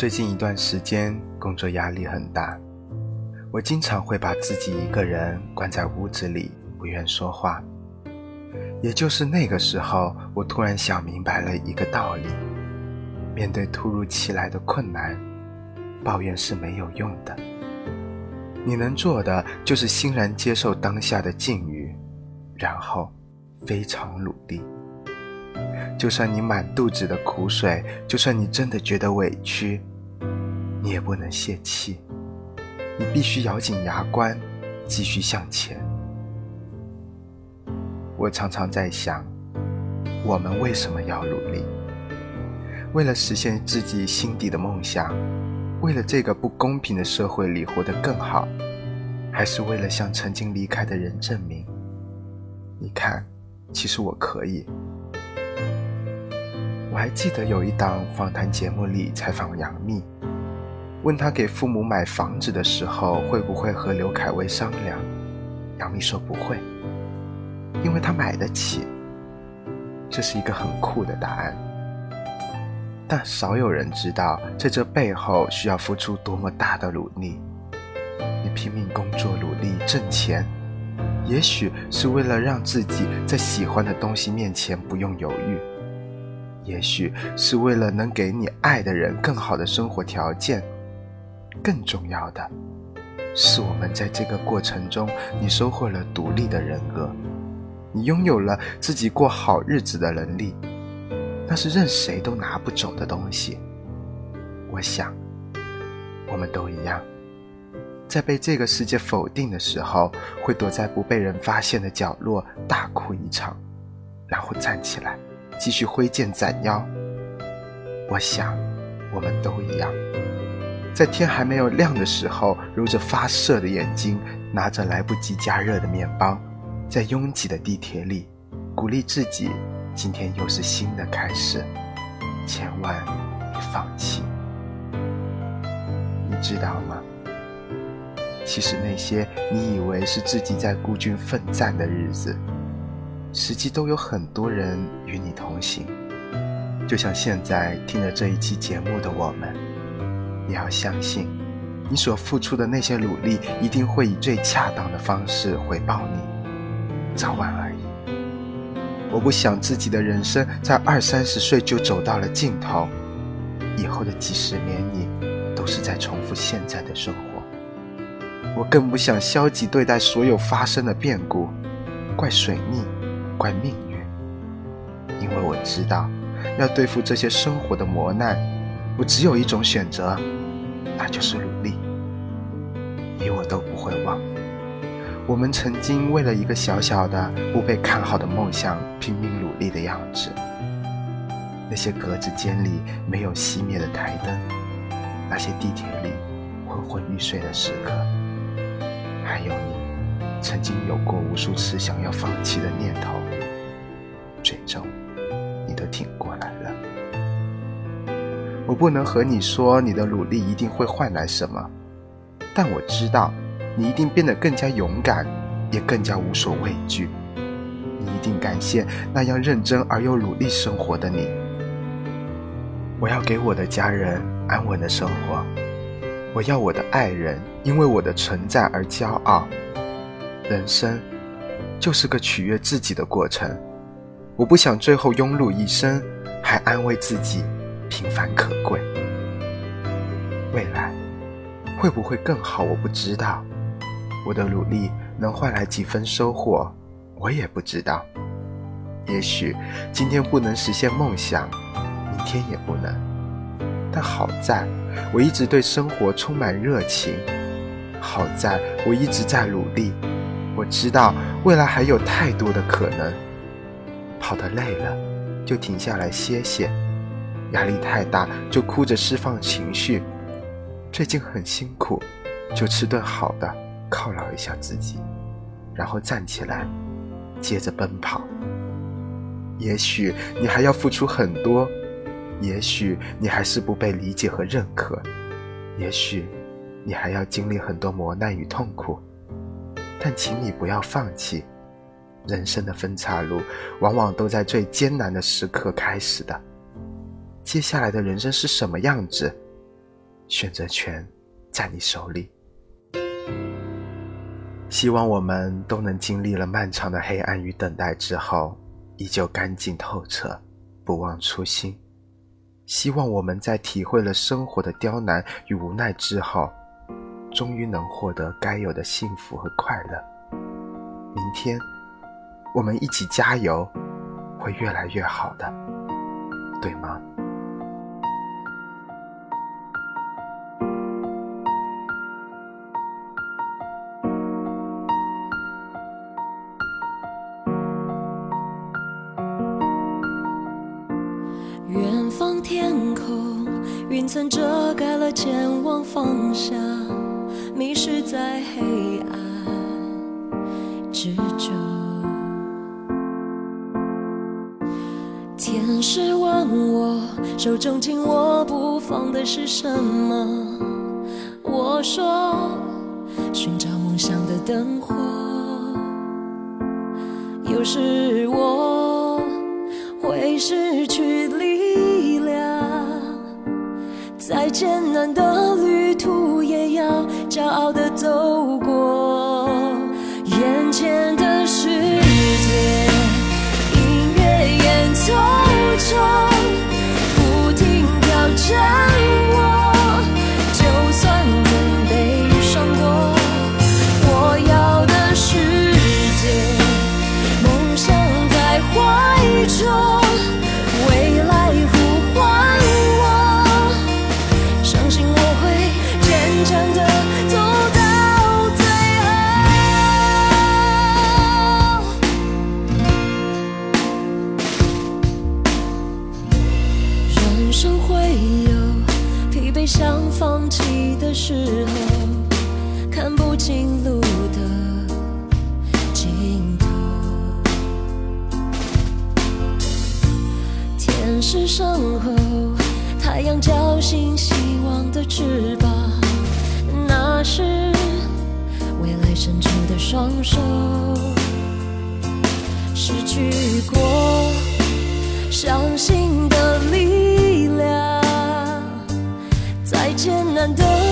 最近一段时间工作压力很大，我经常会把自己一个人关在屋子里，不愿说话。也就是那个时候，我突然想明白了一个道理：面对突如其来的困难，抱怨是没有用的。你能做的就是欣然接受当下的境遇，然后非常努力。就算你满肚子的苦水，就算你真的觉得委屈。也不能泄气，你必须咬紧牙关，继续向前。我常常在想，我们为什么要努力？为了实现自己心底的梦想，为了这个不公平的社会里活得更好，还是为了向曾经离开的人证明？你看，其实我可以。我还记得有一档访谈节目里采访杨幂。问他给父母买房子的时候会不会和刘恺威商量？杨幂说不会，因为他买得起。这是一个很酷的答案，但少有人知道，在这背后需要付出多么大的努力。你拼命工作、努力挣钱，也许是为了让自己在喜欢的东西面前不用犹豫，也许是为了能给你爱的人更好的生活条件。更重要的是，我们在这个过程中，你收获了独立的人格，你拥有了自己过好日子的能力，那是任谁都拿不走的东西。我想，我们都一样，在被这个世界否定的时候，会躲在不被人发现的角落大哭一场，然后站起来，继续挥剑斩妖。我想，我们都一样。在天还没有亮的时候，揉着发涩的眼睛，拿着来不及加热的面包，在拥挤的地铁里，鼓励自己：今天又是新的开始，千万别放弃。你知道吗？其实那些你以为是自己在孤军奋战的日子，实际都有很多人与你同行。就像现在听着这一期节目的我们。你要相信，你所付出的那些努力一定会以最恰当的方式回报你，早晚而已。我不想自己的人生在二三十岁就走到了尽头，以后的几十年里都是在重复现在的生活。我更不想消极对待所有发生的变故，怪水逆，怪命运，因为我知道，要对付这些生活的磨难，我只有一种选择。那就是努力，你我都不会忘。我们曾经为了一个小小的、不被看好的梦想拼命努力的样子。那些格子间里没有熄灭的台灯，那些地铁里昏昏欲睡的时刻，还有你曾经有过无数次想要放弃的念头，最终你都挺过。我不能和你说你的努力一定会换来什么，但我知道，你一定变得更加勇敢，也更加无所畏惧。你一定感谢那样认真而又努力生活的你。我要给我的家人安稳的生活，我要我的爱人因为我的存在而骄傲。人生就是个取悦自己的过程，我不想最后庸碌一生，还安慰自己。平凡可贵，未来会不会更好？我不知道。我的努力能换来几分收获，我也不知道。也许今天不能实现梦想，明天也不能。但好在我一直对生活充满热情，好在我一直在努力。我知道未来还有太多的可能。跑得累了，就停下来歇歇。压力太大，就哭着释放情绪。最近很辛苦，就吃顿好的，犒劳一下自己，然后站起来，接着奔跑。也许你还要付出很多，也许你还是不被理解和认可，也许你还要经历很多磨难与痛苦，但请你不要放弃。人生的分岔路，往往都在最艰难的时刻开始的。接下来的人生是什么样子，选择权在你手里。希望我们都能经历了漫长的黑暗与等待之后，依旧干净透彻，不忘初心。希望我们在体会了生活的刁难与无奈之后，终于能获得该有的幸福和快乐。明天，我们一起加油，会越来越好的，对吗？云层遮盖了前往方向，迷失在黑暗之中。天使问我，手中紧握不放的是什么？我说，寻找梦想的灯火。有时我会失去再艰难的旅是伤后太阳叫醒希望的翅膀，那是未来伸出的双手，失去过相信的力量，再艰难的。